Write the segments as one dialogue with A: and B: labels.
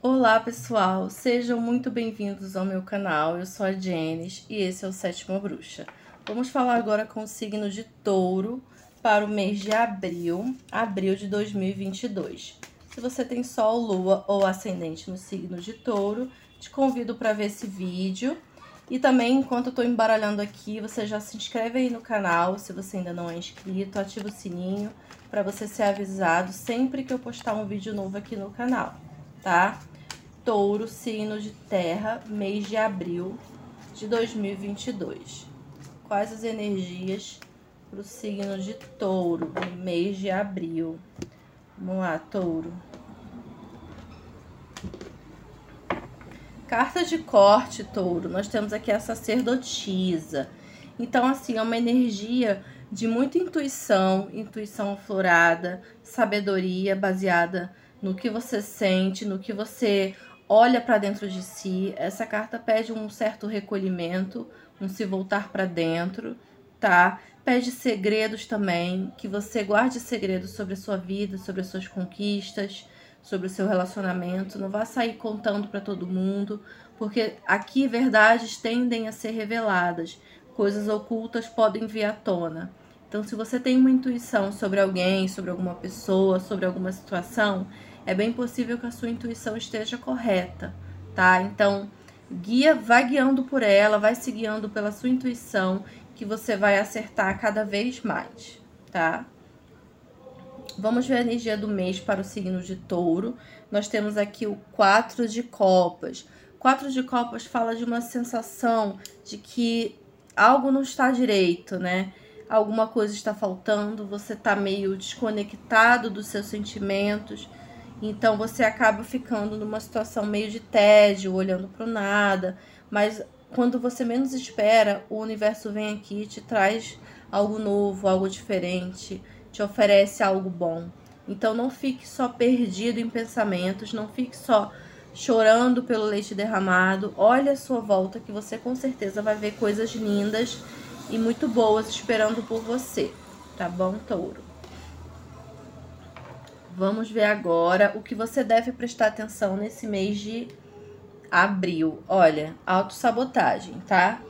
A: Olá pessoal, sejam muito bem-vindos ao meu canal. Eu sou a Jenis e esse é o Sétima Bruxa. Vamos falar agora com o signo de Touro para o mês de abril, abril de 2022. Se você tem Sol, Lua ou Ascendente no signo de Touro, te convido para ver esse vídeo. E também, enquanto eu estou embaralhando aqui, você já se inscreve aí no canal, se você ainda não é inscrito, ativa o sininho para você ser avisado sempre que eu postar um vídeo novo aqui no canal, tá? Touro, signo de terra, mês de abril de 2022. Quais as energias para o signo de touro, mês de abril? Vamos lá, touro. Carta de corte, touro. Nós temos aqui a sacerdotisa. Então, assim, é uma energia de muita intuição, intuição florada, sabedoria baseada no que você sente, no que você olha para dentro de si. Essa carta pede um certo recolhimento, um se voltar para dentro, tá? Pede segredos também, que você guarde segredos sobre a sua vida, sobre as suas conquistas, sobre o seu relacionamento, não vá sair contando para todo mundo, porque aqui verdades tendem a ser reveladas, coisas ocultas podem vir à tona. Então, se você tem uma intuição sobre alguém, sobre alguma pessoa, sobre alguma situação, é bem possível que a sua intuição esteja correta, tá? Então, guia, vai guiando por ela, vai se guiando pela sua intuição, que você vai acertar cada vez mais, tá? Vamos ver a energia do mês para o signo de touro. Nós temos aqui o quatro de copas. Quatro de copas fala de uma sensação de que algo não está direito, né? Alguma coisa está faltando, você está meio desconectado dos seus sentimentos. Então você acaba ficando numa situação meio de tédio, olhando para o nada. Mas quando você menos espera, o universo vem aqui e te traz algo novo, algo diferente te oferece algo bom. Então não fique só perdido em pensamentos, não fique só chorando pelo leite derramado. Olhe a sua volta que você com certeza vai ver coisas lindas e muito boas esperando por você, tá bom, touro? Vamos ver agora o que você deve prestar atenção nesse mês de abril. Olha, autossabotagem, tá?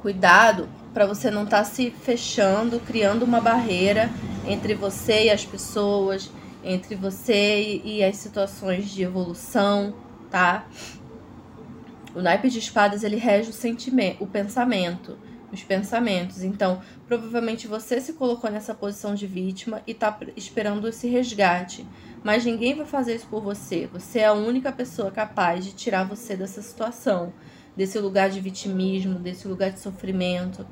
A: Cuidado para você não estar tá se fechando, criando uma barreira entre você e as pessoas, entre você e as situações de evolução, tá? O naipe de espadas ele rege o sentimento, o pensamento, os pensamentos. Então, provavelmente você se colocou nessa posição de vítima e está esperando esse resgate. Mas ninguém vai fazer isso por você. Você é a única pessoa capaz de tirar você dessa situação desse lugar de vitimismo, desse lugar de sofrimento,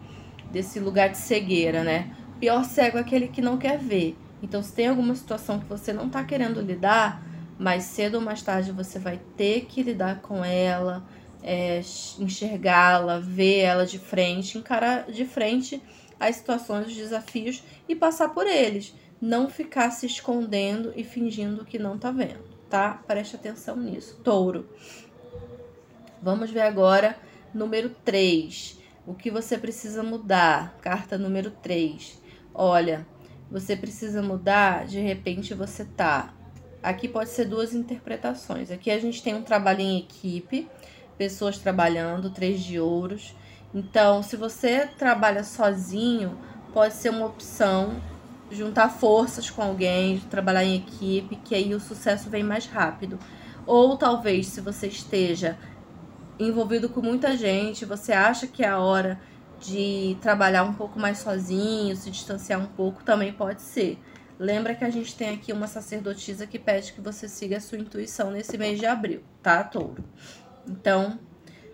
A: desse lugar de cegueira, né? Pior cego é aquele que não quer ver. Então, se tem alguma situação que você não tá querendo lidar, mais cedo ou mais tarde você vai ter que lidar com ela, é, enxergá-la, ver ela de frente, encarar de frente as situações, os desafios e passar por eles. Não ficar se escondendo e fingindo que não tá vendo, tá? Preste atenção nisso. Touro. Vamos ver agora número 3. O que você precisa mudar? Carta número 3. Olha, você precisa mudar, de repente você tá. Aqui pode ser duas interpretações. Aqui a gente tem um trabalho em equipe, pessoas trabalhando, três de ouros. Então, se você trabalha sozinho, pode ser uma opção juntar forças com alguém, trabalhar em equipe, que aí o sucesso vem mais rápido. Ou talvez, se você esteja envolvido com muita gente, você acha que é a hora de trabalhar um pouco mais sozinho, se distanciar um pouco, também pode ser. Lembra que a gente tem aqui uma sacerdotisa que pede que você siga a sua intuição nesse mês de abril, tá, touro? Então,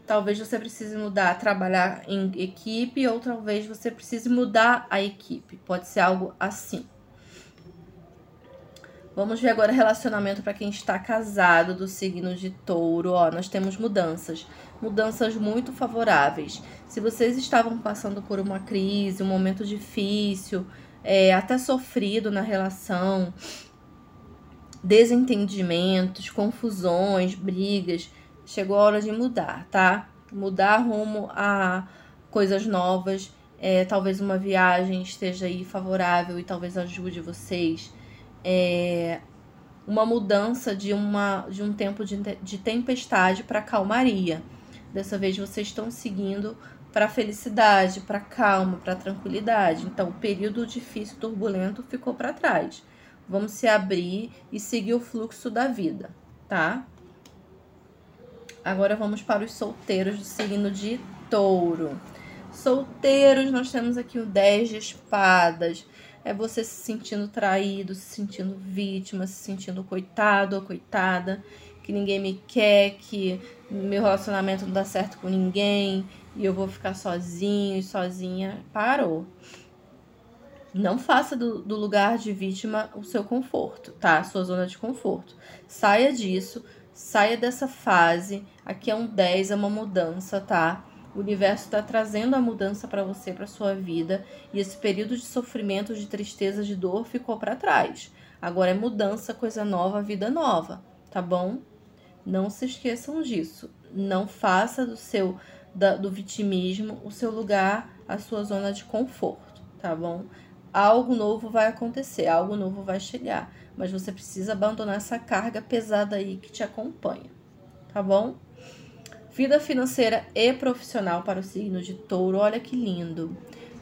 A: talvez você precise mudar, trabalhar em equipe, ou talvez você precise mudar a equipe. Pode ser algo assim. Vamos ver agora relacionamento para quem está casado do signo de touro. Ó, nós temos mudanças. Mudanças muito favoráveis. Se vocês estavam passando por uma crise, um momento difícil, é, até sofrido na relação, desentendimentos, confusões, brigas, chegou a hora de mudar, tá? Mudar rumo a coisas novas. É, talvez uma viagem esteja aí favorável e talvez ajude vocês é, uma mudança de, uma, de um tempo de, de tempestade para calmaria. Dessa vez vocês estão seguindo para felicidade, para calma, para tranquilidade. Então, o período difícil, turbulento ficou para trás. Vamos se abrir e seguir o fluxo da vida, tá? Agora vamos para os solteiros do signo de Touro. Solteiros, nós temos aqui o 10 de espadas. É você se sentindo traído, se sentindo vítima, se sentindo coitado ou coitada, que ninguém me quer, que meu relacionamento não dá certo com ninguém e eu vou ficar sozinho e sozinha. Parou. Não faça do, do lugar de vítima o seu conforto, tá? A sua zona de conforto. Saia disso, saia dessa fase. Aqui é um 10, é uma mudança, tá? O universo está trazendo a mudança para você, para sua vida, e esse período de sofrimento, de tristeza, de dor ficou para trás. Agora é mudança, coisa nova, vida nova, tá bom? Não se esqueçam disso. Não faça do seu da, do vitimismo o seu lugar, a sua zona de conforto, tá bom? Algo novo vai acontecer, algo novo vai chegar, mas você precisa abandonar essa carga pesada aí que te acompanha, tá bom? Vida financeira e profissional para o signo de touro. Olha que lindo.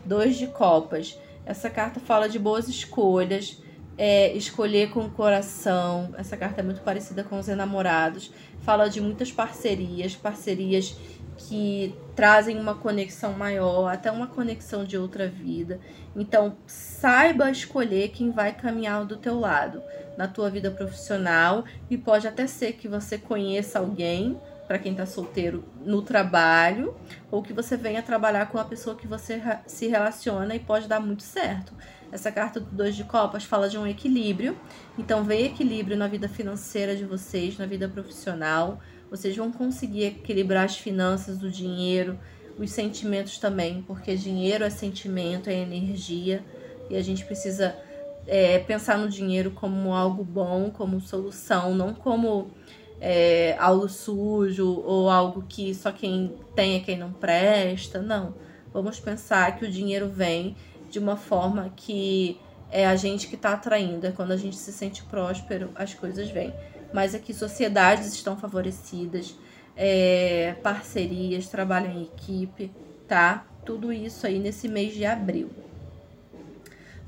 A: Dois de copas. Essa carta fala de boas escolhas, é, escolher com o coração. Essa carta é muito parecida com os enamorados. Fala de muitas parcerias, parcerias que trazem uma conexão maior, até uma conexão de outra vida. Então, saiba escolher quem vai caminhar do teu lado na tua vida profissional e pode até ser que você conheça alguém para quem está solteiro no trabalho, ou que você venha trabalhar com a pessoa que você se relaciona e pode dar muito certo. Essa carta do Dois de Copas fala de um equilíbrio, então vem equilíbrio na vida financeira de vocês, na vida profissional. Vocês vão conseguir equilibrar as finanças, o dinheiro, os sentimentos também, porque dinheiro é sentimento, é energia, e a gente precisa é, pensar no dinheiro como algo bom, como solução, não como é, algo sujo ou algo que só quem tem é quem não presta. Não. Vamos pensar que o dinheiro vem de uma forma que é a gente que está atraindo. É quando a gente se sente próspero, as coisas vêm. Mas aqui sociedades estão favorecidas, é, parcerias, trabalho em equipe, tá? Tudo isso aí nesse mês de abril.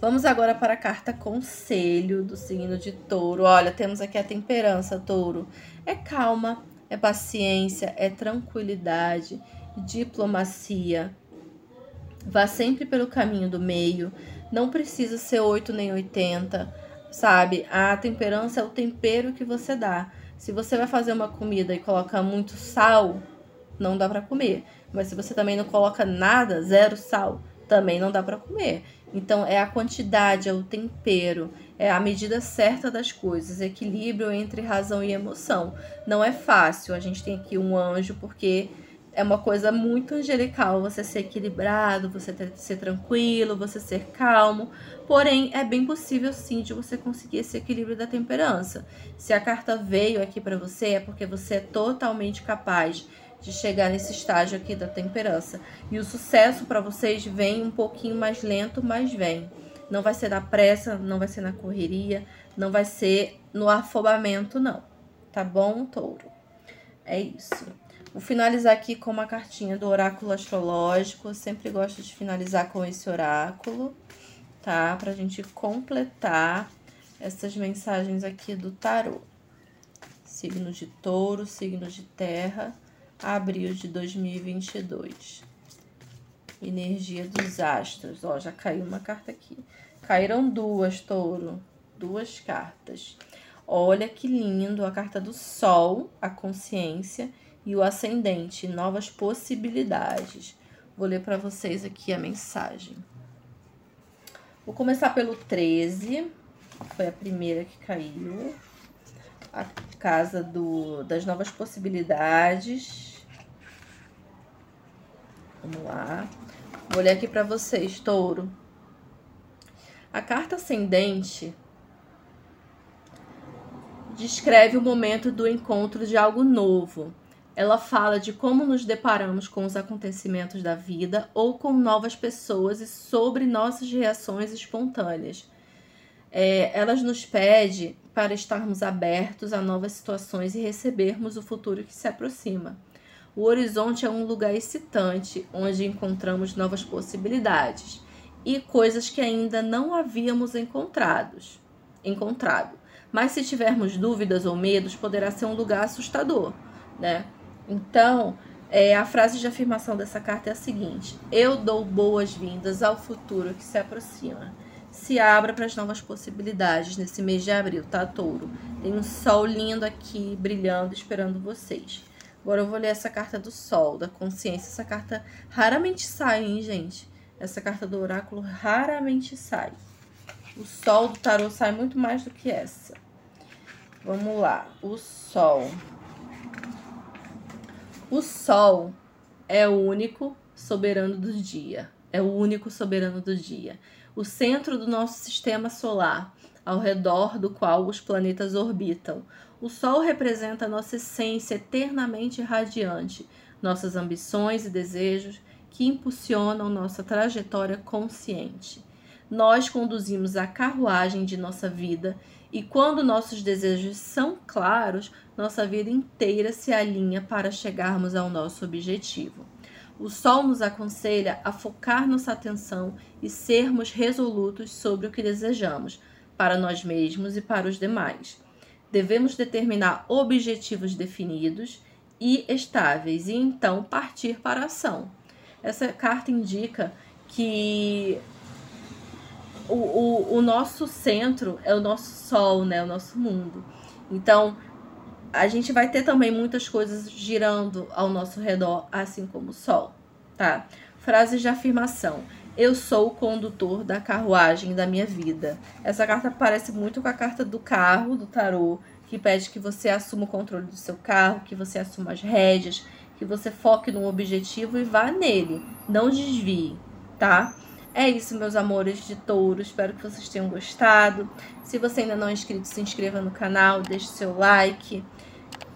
A: Vamos agora para a carta conselho do signo de touro. Olha, temos aqui a temperança, touro. É calma, é paciência, é tranquilidade, diplomacia. Vá sempre pelo caminho do meio. Não precisa ser 8 nem 80, sabe? A temperança é o tempero que você dá. Se você vai fazer uma comida e coloca muito sal, não dá para comer. Mas se você também não coloca nada, zero sal, também não dá para comer. Então, é a quantidade, é o tempero, é a medida certa das coisas, equilíbrio entre razão e emoção. Não é fácil, a gente tem aqui um anjo, porque é uma coisa muito angelical você ser equilibrado, você ter, ser tranquilo, você ser calmo. Porém, é bem possível sim de você conseguir esse equilíbrio da temperança. Se a carta veio aqui para você, é porque você é totalmente capaz de chegar nesse estágio aqui da temperança. E o sucesso para vocês vem um pouquinho mais lento, mas vem. Não vai ser na pressa, não vai ser na correria, não vai ser no afobamento, não. Tá bom, touro? É isso. Vou finalizar aqui com uma cartinha do oráculo astrológico. Eu sempre gosto de finalizar com esse oráculo, tá? Pra gente completar essas mensagens aqui do tarô. Signo de touro, signo de terra abril de 2022. Energia dos astros. Ó, já caiu uma carta aqui. Caíram duas, touro. Duas cartas. Olha que lindo a carta do Sol, a consciência, e o ascendente, novas possibilidades. Vou ler para vocês aqui a mensagem. Vou começar pelo 13, foi a primeira que caiu a casa do, das novas possibilidades. Vamos lá. Vou ler aqui para vocês, touro. A carta ascendente descreve o momento do encontro de algo novo. Ela fala de como nos deparamos com os acontecimentos da vida ou com novas pessoas e sobre nossas reações espontâneas. É, elas nos pede para estarmos abertos a novas situações e recebermos o futuro que se aproxima. O horizonte é um lugar excitante onde encontramos novas possibilidades e coisas que ainda não havíamos encontrados, encontrado. Mas se tivermos dúvidas ou medos, poderá ser um lugar assustador, né? Então, é, a frase de afirmação dessa carta é a seguinte: Eu dou boas-vindas ao futuro que se aproxima. Se abra para as novas possibilidades nesse mês de abril, tá, touro? Tem um sol lindo aqui, brilhando, esperando vocês. Agora eu vou ler essa carta do sol, da consciência. Essa carta raramente sai, hein, gente? Essa carta do oráculo raramente sai. O sol do tarô sai muito mais do que essa. Vamos lá. O sol. O sol é o único soberano do dia. É o único soberano do dia. O centro do nosso sistema solar, ao redor do qual os planetas orbitam. O Sol representa nossa essência eternamente radiante, nossas ambições e desejos que impulsionam nossa trajetória consciente. Nós conduzimos a carruagem de nossa vida e, quando nossos desejos são claros, nossa vida inteira se alinha para chegarmos ao nosso objetivo. O Sol nos aconselha a focar nossa atenção e sermos resolutos sobre o que desejamos, para nós mesmos e para os demais devemos determinar objetivos definidos e estáveis e então partir para a ação. Essa carta indica que o, o, o nosso centro é o nosso sol, né? O nosso mundo. Então, a gente vai ter também muitas coisas girando ao nosso redor, assim como o sol, tá? Frases de afirmação. Eu sou o condutor da carruagem da minha vida. Essa carta parece muito com a carta do carro, do tarô, que pede que você assuma o controle do seu carro, que você assuma as rédeas, que você foque num objetivo e vá nele. Não desvie, tá? É isso, meus amores de touro. Espero que vocês tenham gostado. Se você ainda não é inscrito, se inscreva no canal, deixe seu like.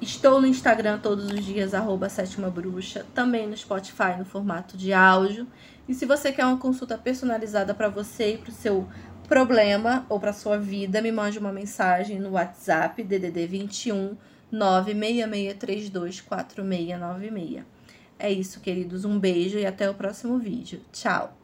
A: Estou no Instagram todos os dias, arroba sétima bruxa, também no Spotify no formato de áudio. E se você quer uma consulta personalizada para você e para o seu problema ou para sua vida, me mande uma mensagem no WhatsApp DDD 21 966324696. É isso, queridos. Um beijo e até o próximo vídeo. Tchau!